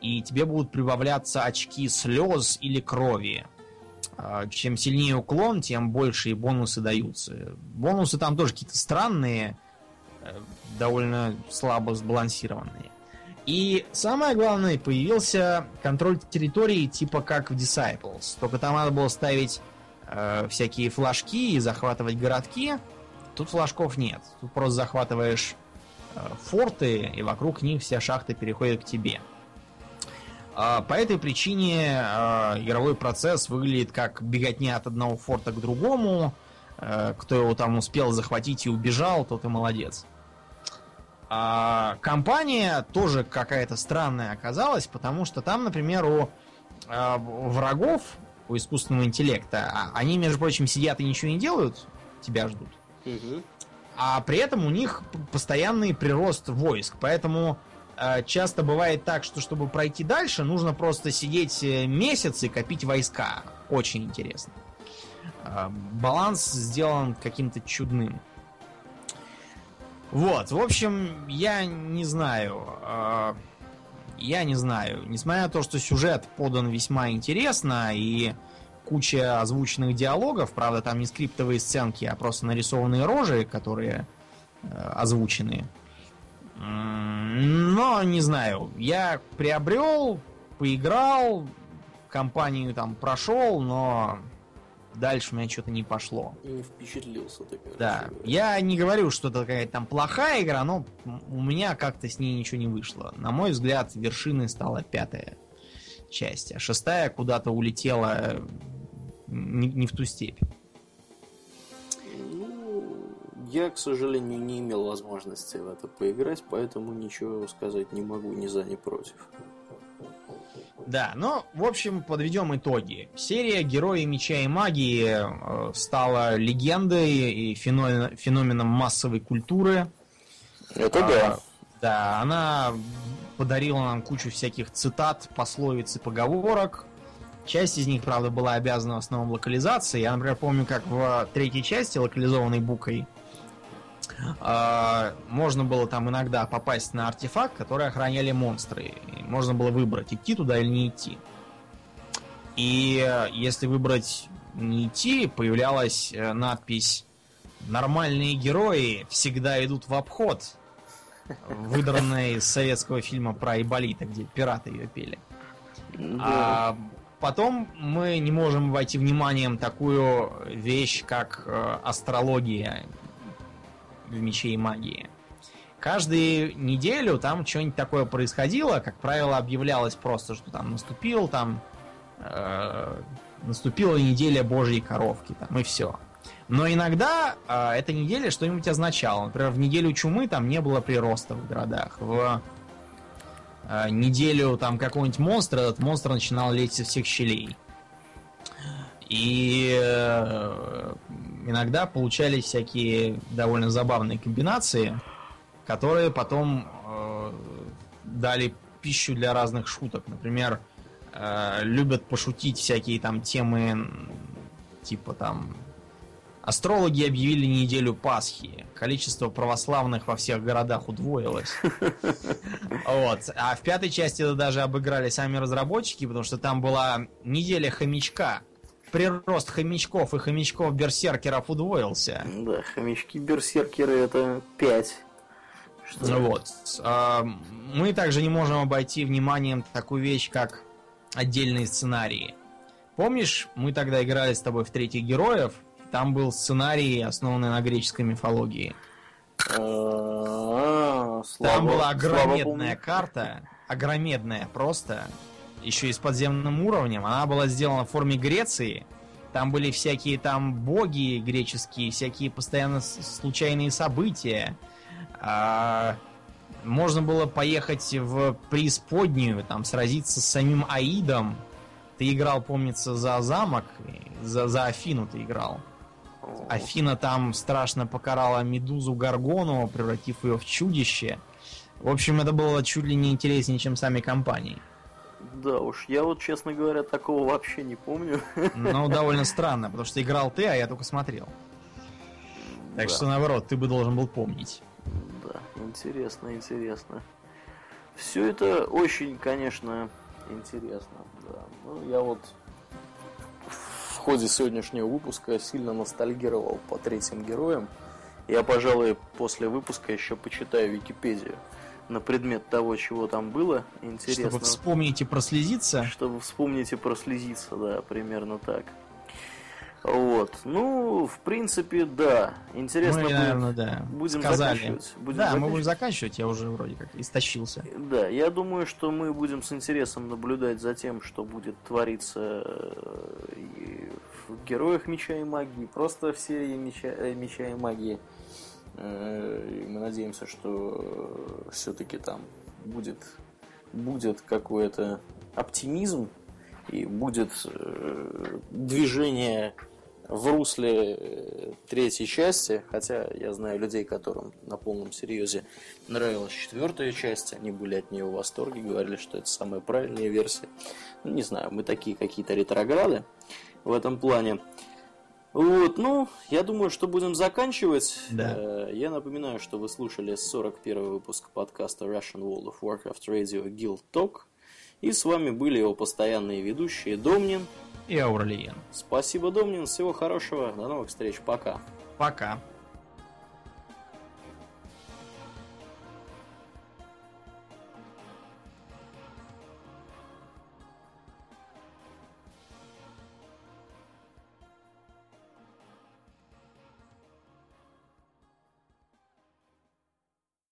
И тебе будут прибавляться очки слез или крови. А, чем сильнее уклон, тем больше и бонусы даются. Бонусы там тоже какие-то странные, э, довольно слабо сбалансированные. И самое главное, появился контроль территории типа как в Disciples. Только там надо было ставить э, всякие флажки и захватывать городки. Тут флажков нет. Тут просто захватываешь э, форты, и вокруг них вся шахта переходит к тебе. Э, по этой причине э, игровой процесс выглядит как беготня от одного форта к другому. Э, кто его там успел захватить и убежал, тот и молодец. А компания тоже какая-то странная оказалась, потому что там, например, у э, врагов, у искусственного интеллекта, а, они, между прочим, сидят и ничего не делают, тебя ждут. Угу. А при этом у них постоянный прирост войск, поэтому часто бывает так, что чтобы пройти дальше, нужно просто сидеть э, месяц и копить войска. Очень интересно. Э, баланс сделан каким-то чудным. Вот, в общем, я не знаю. Э, я не знаю. Несмотря на то, что сюжет подан весьма интересно и куча озвученных диалогов, правда, там не скриптовые сценки, а просто нарисованные рожи, которые э, озвучены. Но не знаю. Я приобрел, поиграл, компанию там прошел, но дальше у меня что-то не пошло. Не впечатлился ты, Да. Я не говорю, что это какая-то там плохая игра, но у меня как-то с ней ничего не вышло. На мой взгляд, вершиной стала пятая часть, а шестая куда-то улетела не, не в ту степь. Я, к сожалению, не имел возможности в это поиграть, поэтому ничего сказать не могу ни за, ни против. Да, ну, в общем, подведем итоги. Серия Герои Меча и Магии э, стала легендой и феномен, феноменом массовой культуры. Это да. А, да, она подарила нам кучу всяких цитат, пословиц и поговорок. Часть из них, правда, была обязана в основном локализации. Я, например, помню, как в третьей части, локализованной букой, можно было там иногда попасть на артефакт, который охраняли монстры. И можно было выбрать, идти туда или не идти. И э, если выбрать не идти, появлялась э, надпись «Нормальные герои всегда идут в обход», выдранная из советского фильма про Айболита, где пираты ее пели. А потом мы не можем войти вниманием такую вещь, как э, астрология в мече и магии. Каждую неделю там что-нибудь такое происходило, как правило, объявлялось просто, что там наступил там э, наступила неделя Божьей коровки, там и все. Но иногда э, эта неделя что-нибудь означала. Например, в неделю чумы там не было прироста в городах. В э, неделю там какого-нибудь монстра, этот монстр начинал лезть из всех щелей. И э, иногда получались всякие довольно забавные комбинации, которые потом э, дали пищу для разных шуток. Например, э, любят пошутить всякие там темы типа там Астрологи объявили неделю Пасхи. Количество православных во всех городах удвоилось. Вот. А в пятой части это даже обыграли сами разработчики, потому что там была неделя хомячка прирост хомячков и хомячков-берсеркеров удвоился. Да, хомячки-берсеркеры это 5. Что? Вот. А, мы также не можем обойти вниманием такую вещь, как отдельные сценарии. Помнишь, мы тогда играли с тобой в третьих героев, там был сценарий, основанный на греческой мифологии. А, Там была огромедная карта, огромедная просто, еще и с подземным уровнем. Она была сделана в форме Греции. Там были всякие там боги греческие, всякие постоянно случайные события. А, можно было поехать в преисподнюю, там сразиться с самим Аидом. Ты играл, помнится, за замок, за, за Афину ты играл. Афина там страшно покарала Медузу Гаргону, превратив ее в чудище. В общем, это было чуть ли не интереснее, чем сами компании. Да уж, я вот, честно говоря, такого вообще не помню. Ну, довольно странно, потому что играл ты, а я только смотрел. Так да. что, наоборот, ты бы должен был помнить. Да, интересно, интересно. Все это очень, конечно, интересно. Да. Ну, я вот в ходе сегодняшнего выпуска сильно ностальгировал по третьим героям. Я, пожалуй, после выпуска еще почитаю Википедию на предмет того, чего там было. Интересно. Чтобы вспомнить и прослезиться? Чтобы вспомнить и прослезиться, да, примерно так. Вот. Ну, в принципе, да. Интересно мы, будет. наверное, да. Будем Сказали. заканчивать. Будем да, заканчивать. мы будем заканчивать, я уже вроде как истощился. Да, я думаю, что мы будем с интересом наблюдать за тем, что будет твориться э, и в Героях Меча и Магии, просто в серии Меча, э, Меча и Магии. Э, и мы надеемся, что все-таки там будет, будет какой-то оптимизм и будет движение в русле э, третьей части, хотя я знаю людей, которым на полном серьезе нравилась четвертая часть, они были от нее в восторге, говорили, что это самая правильная версия. Ну, не знаю, мы такие какие-то ретрограды в этом плане. Вот, ну, я думаю, что будем заканчивать. Да. Э, я напоминаю, что вы слушали 41 выпуск подкаста Russian World of Warcraft Radio Guild Talk. И с вами были его постоянные ведущие Домнин и Аурлиен. Спасибо, Домнин. Всего хорошего. До новых встреч. Пока. Пока.